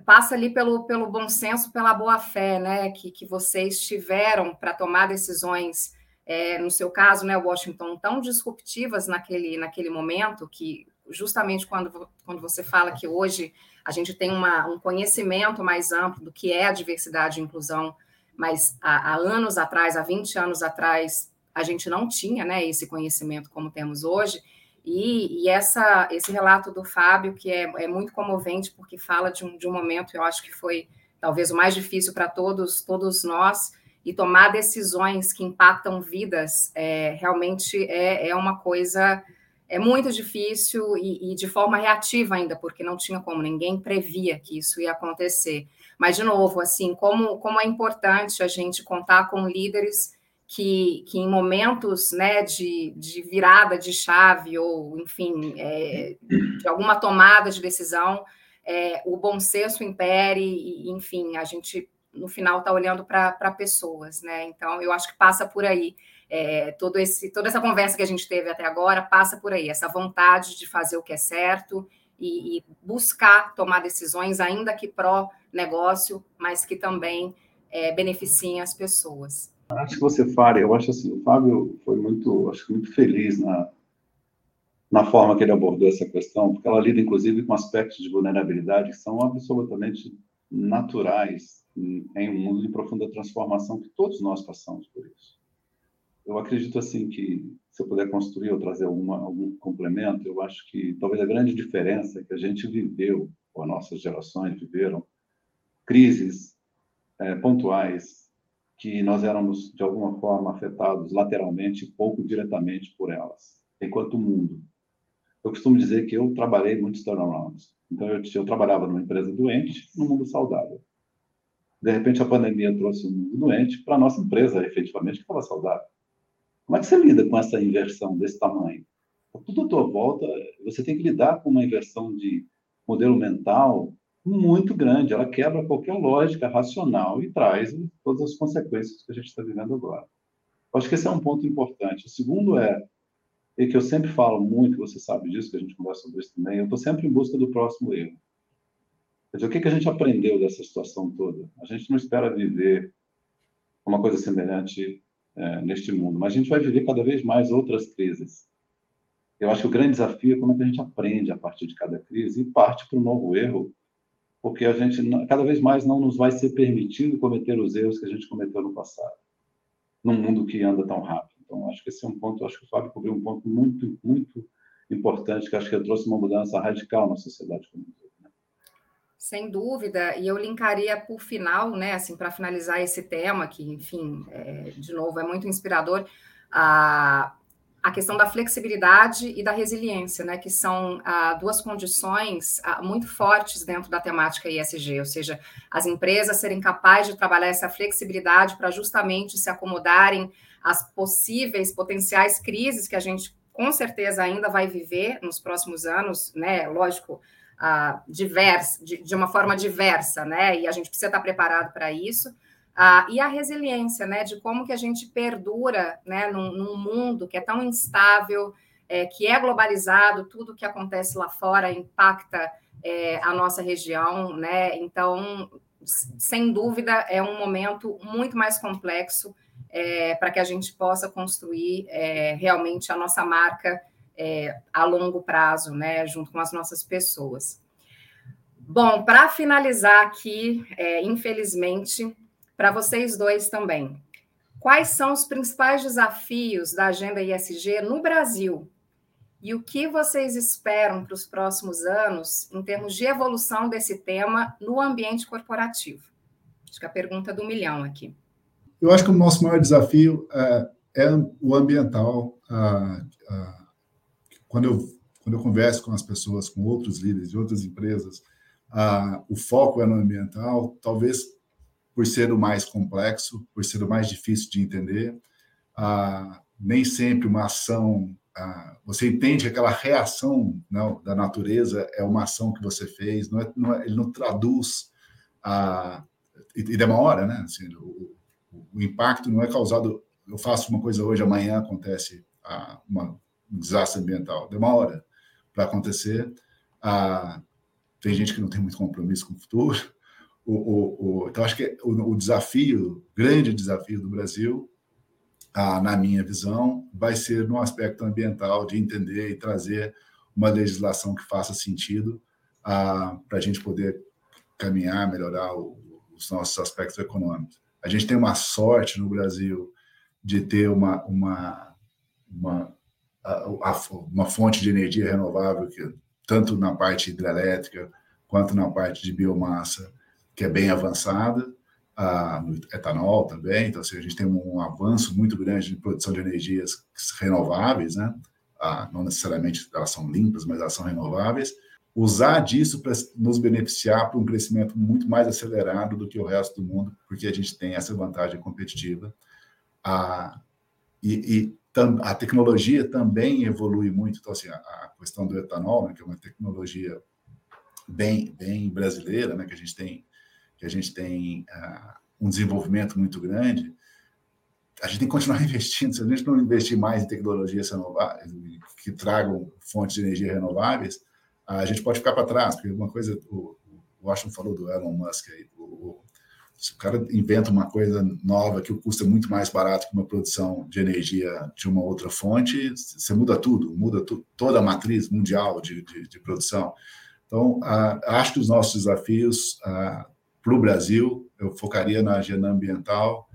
passa ali pelo, pelo bom senso, pela boa fé, né? Que, que vocês tiveram para tomar decisões. É, no seu caso, né, Washington, tão disruptivas naquele, naquele momento que justamente quando, quando você fala que hoje a gente tem uma, um conhecimento mais amplo do que é a diversidade e inclusão, mas há, há, anos atrás, há 20 anos atrás, a gente não tinha né, esse conhecimento como temos hoje. E, e essa, esse relato do Fábio, que é, é muito comovente, porque fala de um, de um momento, eu acho que foi talvez o mais difícil para todos, todos nós, e tomar decisões que impactam vidas é, realmente é, é uma coisa é muito difícil e, e, de forma reativa ainda, porque não tinha como, ninguém previa que isso ia acontecer. Mas, de novo, assim, como, como é importante a gente contar com líderes que, que em momentos né, de, de virada de chave ou, enfim, é, de alguma tomada de decisão, é, o bom senso impere e, enfim, a gente, no final, está olhando para pessoas, né? Então, eu acho que passa por aí é, todo esse, toda essa conversa que a gente teve até agora passa por aí, essa vontade de fazer o que é certo e, e buscar tomar decisões, ainda que pró-negócio, mas que também é, beneficiem as pessoas. Acho que você fala, eu acho assim, o Fábio foi muito, acho muito feliz na, na forma que ele abordou essa questão, porque ela lida, inclusive, com aspectos de vulnerabilidade que são absolutamente naturais em, em um mundo de profunda transformação que todos nós passamos por isso. Eu acredito assim que se eu puder construir ou trazer alguma, algum complemento, eu acho que talvez a grande diferença é que a gente viveu, ou nossas gerações viveram, crises é, pontuais que nós éramos de alguma forma afetados lateralmente, pouco diretamente por elas, enquanto mundo. Eu costumo dizer que eu trabalhei muitos turnarounds. Então eu, eu trabalhava numa empresa doente, num mundo saudável. De repente a pandemia trouxe um mundo doente para a nossa empresa, efetivamente, que estava saudável. Como é que você lida com essa inversão desse tamanho? Tudo à tua volta, você tem que lidar com uma inversão de modelo mental muito grande. Ela quebra qualquer lógica racional e traz todas as consequências que a gente está vivendo agora. Acho que esse é um ponto importante. O segundo é, e que eu sempre falo muito, você sabe disso, que a gente conversa sobre isso também, eu estou sempre em busca do próximo erro. Quer dizer, o que, que a gente aprendeu dessa situação toda? A gente não espera viver uma coisa semelhante é, neste mundo. Mas a gente vai viver cada vez mais outras crises. Eu acho que o grande desafio é como é que a gente aprende a partir de cada crise e parte para um novo erro, porque a gente cada vez mais não nos vai ser permitido cometer os erros que a gente cometeu no passado, num mundo que anda tão rápido. Então, acho que esse é um ponto, acho que o Fábio cobriu um ponto muito, muito importante, que acho que trouxe uma mudança radical na sociedade como sem dúvida, e eu linkaria por final, né, assim, para finalizar esse tema, que, enfim, é, de novo, é muito inspirador, a, a questão da flexibilidade e da resiliência, né, que são ah, duas condições ah, muito fortes dentro da temática ISG, ou seja, as empresas serem capazes de trabalhar essa flexibilidade para justamente se acomodarem às possíveis, potenciais crises que a gente com certeza ainda vai viver nos próximos anos, né, lógico, uh, diversa, de, de, uma forma diversa, né? E a gente precisa estar preparado para isso. Uh, e a resiliência, né? De como que a gente perdura, né? Num, num mundo que é tão instável, é, que é globalizado, tudo que acontece lá fora impacta é, a nossa região, né? Então, sem dúvida, é um momento muito mais complexo é, para que a gente possa construir é, realmente a nossa marca é, a longo prazo, né, junto com as nossas pessoas. Bom, para finalizar aqui, é, infelizmente, para vocês dois também, quais são os principais desafios da agenda ISG no Brasil? E o que vocês esperam para os próximos anos em termos de evolução desse tema no ambiente corporativo? Acho que é a pergunta do milhão aqui. Eu acho que o nosso maior desafio é, é o ambiental. Quando eu, quando eu converso com as pessoas, com outros líderes de outras empresas, o foco é no ambiental, talvez por ser o mais complexo, por ser o mais difícil de entender. Ah, nem sempre uma ação ah, você entende que aquela reação não, da natureza é uma ação que você fez, não é, não é, ele não traduz a e, e demora, né? Assim, o, o, impacto não é causado. Eu faço uma coisa hoje, amanhã acontece ah, uma, um desastre ambiental. Demora para acontecer. Ah, tem gente que não tem muito compromisso com o futuro. O, o, o, então, acho que o, desafio, grande desafio do Brasil, ah, na minha visão, vai ser no aspecto ambiental, de entender e trazer uma legislação que faça sentido para a gente poder caminhar, melhorar os nossos aspectos econômicos. A gente tem uma sorte no Brasil de ter uma, uma, uma, uma fonte de energia renovável, que, tanto na parte hidrelétrica quanto na parte de biomassa, que é bem avançada, ah, no etanol também. Então, assim, a gente tem um avanço muito grande de produção de energias renováveis, né? Ah, não necessariamente elas são limpas, mas elas são renováveis. Usar disso para nos beneficiar para um crescimento muito mais acelerado do que o resto do mundo, porque a gente tem essa vantagem competitiva. Ah, e, e a tecnologia também evolui muito. Então, assim, a, a questão do etanol, né, que é uma tecnologia bem, bem brasileira, né, que a gente tem que a gente tem uh, um desenvolvimento muito grande, a gente tem que continuar investindo. Se a gente não investir mais em tecnologias renováveis, que tragam fontes de energia renováveis, a gente pode ficar para trás, porque uma coisa, o, o Washington falou do Elon Musk aí, o, se o cara inventa uma coisa nova que custa muito mais barato que uma produção de energia de uma outra fonte, você muda tudo, muda tu, toda a matriz mundial de, de, de produção. Então, uh, acho que os nossos desafios uh, para o Brasil, eu focaria na agenda ambiental,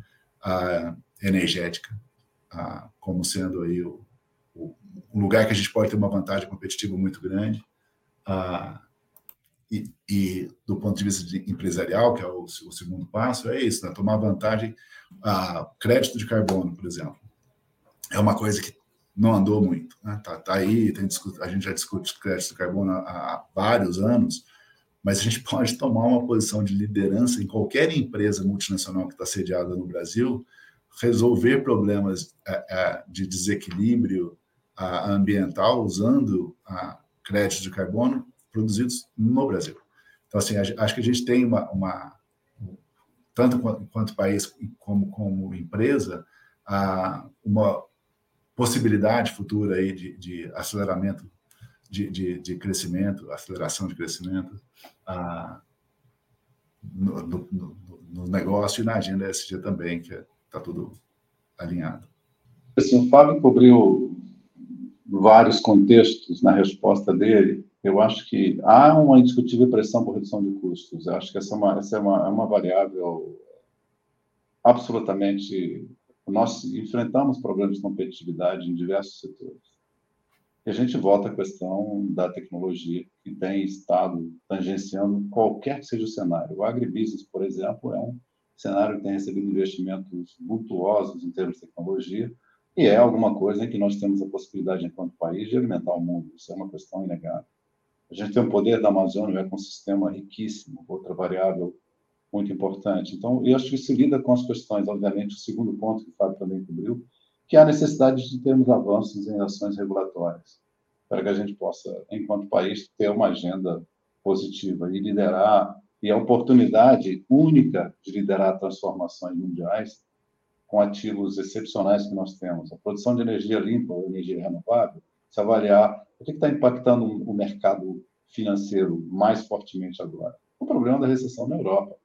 a energética, a, como sendo aí o, o, um lugar que a gente pode ter uma vantagem competitiva muito grande. A, e, e, do ponto de vista de empresarial, que é o, o, segundo passo, é isso, né? tomar vantagem. A crédito de carbono, por exemplo, é uma coisa que não andou muito. Né? Tá, tá aí, tem, a gente já discute crédito de carbono há, há vários anos, mas a gente pode tomar uma posição de liderança em qualquer empresa multinacional que está sediada no Brasil, resolver problemas é, é, de desequilíbrio ambiental usando créditos de carbono produzidos no Brasil. Então, assim, acho que a gente tem uma, uma tanto quanto país como, como empresa, uma possibilidade futura aí de, de aceleramento de, de, de crescimento, aceleração de crescimento ah, no, no, no, negócio e na agenda SG também, que está tudo alinhado. Assim, o Fábio cobriu vários contextos na resposta dele. Eu acho que há uma indiscutível pressão por redução de custos. Eu acho que essa é uma, essa é uma, é uma variável absolutamente. Nós enfrentamos problemas de competitividade em diversos setores. E a gente volta à questão da tecnologia, que tem estado tangenciando qualquer que seja o cenário. O agribusiness, por exemplo, é um cenário que tem recebido investimentos vultuosos em termos de tecnologia, e é alguma coisa em que nós temos a possibilidade, enquanto país, de alimentar o mundo. Isso é uma questão inegável. A gente tem o poder da Amazônia, um ecossistema riquíssimo, outra variável muito importante. Então, eu acho que isso lida com as questões, obviamente, o segundo ponto que o Fábio também cobriu, que há necessidade de termos avanços em ações regulatórias, para que a gente possa, enquanto país, ter uma agenda positiva e liderar, e a oportunidade única de liderar transformações mundiais com ativos excepcionais que nós temos. A produção de energia limpa ou energia renovável, se avaliar o que está impactando o mercado financeiro mais fortemente agora. O problema da recessão na Europa,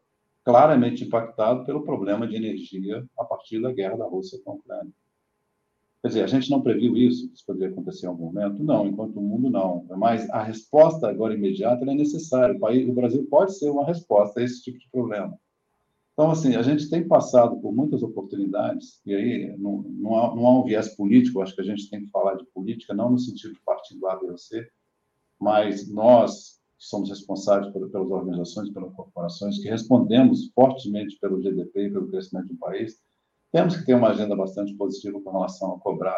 claramente impactado pelo problema de energia a partir da guerra da Rússia com a Ucrânia. Quer dizer, a gente não previu isso, isso poderia acontecer em algum momento? Não, enquanto o mundo não. Mas a resposta agora imediata é necessária. O, país, o Brasil pode ser uma resposta a esse tipo de problema. Então, assim, a gente tem passado por muitas oportunidades, e aí não, não, há, não há um viés político, acho que a gente tem que falar de política, não no sentido de partido A, B ou C, mas nós, que somos responsáveis pelas organizações, pelas corporações, que respondemos fortemente pelo GDP e pelo crescimento do país, temos que ter uma agenda bastante positiva com relação a cobrar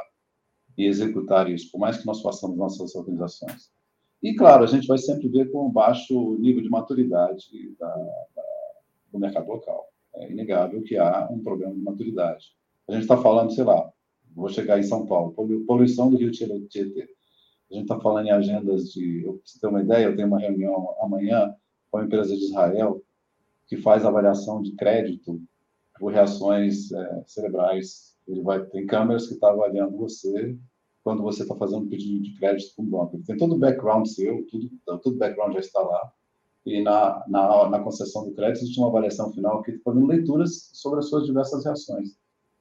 e executar isso, por mais que nós façamos nossas organizações. E, claro, a gente vai sempre ver com baixo nível de maturidade da, da, do mercado local. É inegável que há um problema de maturidade. A gente está falando, sei lá, Vou chegar em São Paulo. Poluição do Rio Tietê. A gente está falando em agendas de. Para você ter uma ideia, eu tenho uma reunião amanhã com a empresa de Israel que faz avaliação de crédito por reações é, cerebrais. Ele vai tem câmeras que estão tá avaliando você quando você está fazendo um pedido de crédito com o banco. Tem todo o background seu, tudo, todo o background já está lá. E na, na, na concessão do crédito existe uma avaliação final que fazendo leituras sobre as suas diversas reações.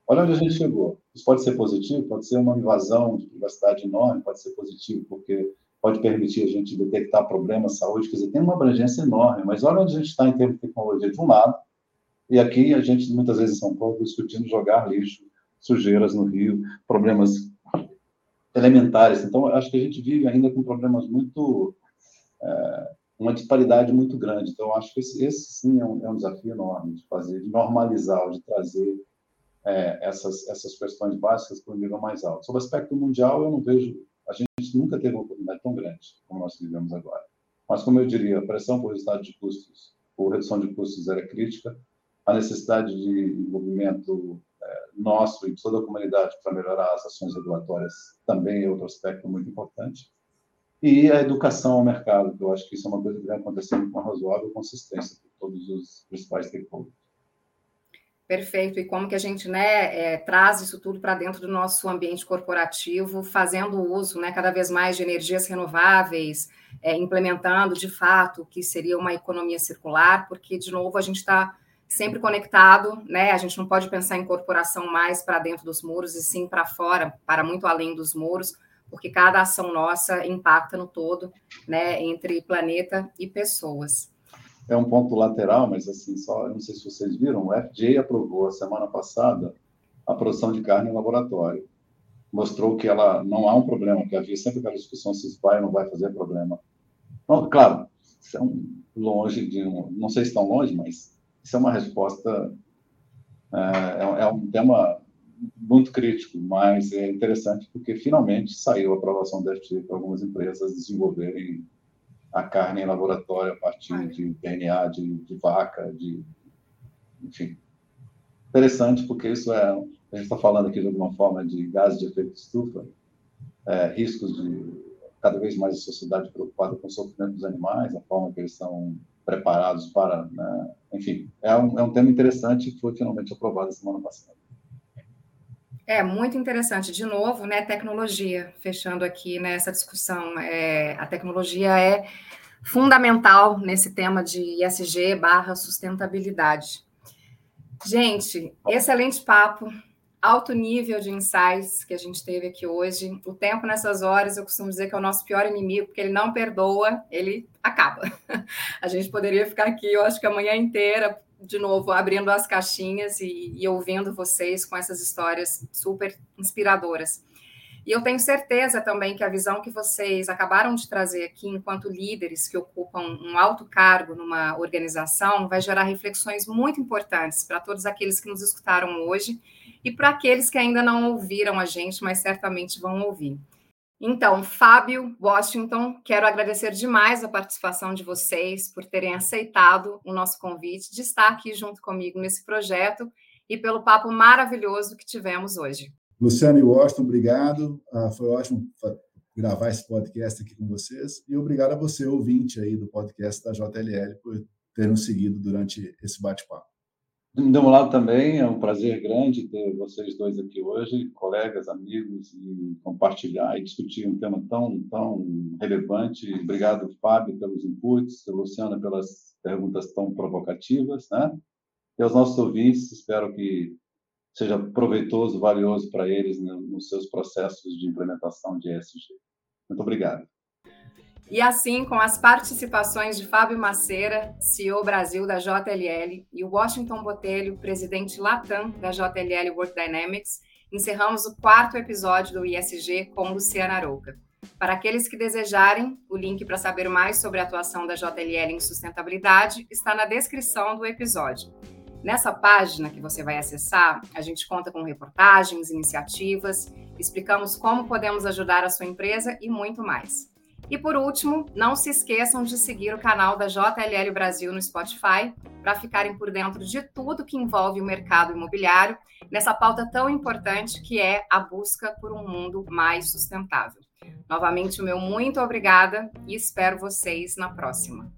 Olha onde a gente chegou. Isso pode ser positivo, pode ser uma invasão de privacidade enorme, pode ser positivo, porque pode permitir a gente detectar problemas de saúde, quer dizer, tem uma abrangência enorme, mas olha onde a gente está em termos de tecnologia de um lado, e aqui a gente, muitas vezes em São Paulo, discutindo jogar lixo, sujeiras no rio, problemas elementares. Então, acho que a gente vive ainda com problemas muito. É, uma disparidade muito grande. Então, acho que esse, esse sim é um, é um desafio enorme de fazer, de normalizar, de trazer é, essas, essas questões básicas para o nível mais alto. Sobre o aspecto mundial, eu não vejo, a gente nunca teve uma oportunidade tão grande como nós vivemos agora. Mas, como eu diria, a pressão por resultado de custos, por redução de custos era crítica, a necessidade de envolvimento é, nosso e de toda a comunidade para melhorar as ações regulatórias também é outro aspecto muito importante. E a educação ao mercado, que eu acho que isso é uma coisa que vem acontecendo com razoável consistência por todos os principais stakeholders. Perfeito. E como que a gente né, é, traz isso tudo para dentro do nosso ambiente corporativo, fazendo uso né, cada vez mais de energias renováveis, é, implementando de fato o que seria uma economia circular, porque, de novo, a gente está sempre conectado, né? A gente não pode pensar em corporação mais para dentro dos muros, e sim para fora, para muito além dos muros, porque cada ação nossa impacta no todo, né, entre planeta e pessoas é um ponto lateral, mas assim, só, não sei se vocês viram, o FDA aprovou a semana passada a produção de carne em laboratório. Mostrou que ela não há um problema, que havia sempre aquela discussão se vai ou não vai fazer problema. Bom, claro, são longe de, não sei se estão longe, mas isso é uma resposta, é, é, é um tema muito crítico, mas é interessante porque finalmente saiu a aprovação da FDA para algumas empresas desenvolverem a carne em laboratório a partir de DNA de, de vaca, de, enfim. Interessante, porque isso é, a gente está falando aqui de alguma forma de gases de efeito estufa, é, riscos de cada vez mais a sociedade preocupada com o sofrimento dos animais, a forma que eles são preparados para, né? enfim, é um, é um tema interessante que foi finalmente aprovado semana passada. É muito interessante. De novo, né? Tecnologia, fechando aqui nessa discussão. É, a tecnologia é fundamental nesse tema de ESG barra sustentabilidade. Gente, excelente papo, alto nível de insights que a gente teve aqui hoje. O tempo nessas horas, eu costumo dizer que é o nosso pior inimigo, porque ele não perdoa, ele acaba. A gente poderia ficar aqui, eu acho que a manhã inteira, de novo, abrindo as caixinhas e, e ouvindo vocês com essas histórias super inspiradoras. E eu tenho certeza também que a visão que vocês acabaram de trazer aqui, enquanto líderes que ocupam um alto cargo numa organização, vai gerar reflexões muito importantes para todos aqueles que nos escutaram hoje e para aqueles que ainda não ouviram a gente, mas certamente vão ouvir. Então, Fábio, Washington, quero agradecer demais a participação de vocês por terem aceitado o nosso convite de estar aqui junto comigo nesse projeto e pelo papo maravilhoso que tivemos hoje. Luciano e Washington, obrigado. Ah, foi ótimo gravar esse podcast aqui com vocês. E obrigado a você, ouvinte aí do podcast da JLL, por ter nos seguido durante esse bate-papo. Do meu lado também, é um prazer grande ter vocês dois aqui hoje, colegas, amigos, e compartilhar e discutir um tema tão, tão relevante. Obrigado, Fábio, pelos inputs, Luciana, pelas perguntas tão provocativas, né? E aos nossos ouvintes, espero que seja proveitoso, valioso para eles né, nos seus processos de implementação de ESG. Muito obrigado. E assim, com as participações de Fábio Maceira, CEO Brasil da JLL, e Washington Botelho, presidente Latam da JLL Work Dynamics, encerramos o quarto episódio do ISG com Luciana Arouca. Para aqueles que desejarem, o link para saber mais sobre a atuação da JLL em sustentabilidade está na descrição do episódio. Nessa página que você vai acessar, a gente conta com reportagens, iniciativas, explicamos como podemos ajudar a sua empresa e muito mais. E por último, não se esqueçam de seguir o canal da JLL Brasil no Spotify para ficarem por dentro de tudo que envolve o mercado imobiliário nessa pauta tão importante que é a busca por um mundo mais sustentável. Novamente, o meu muito obrigada e espero vocês na próxima.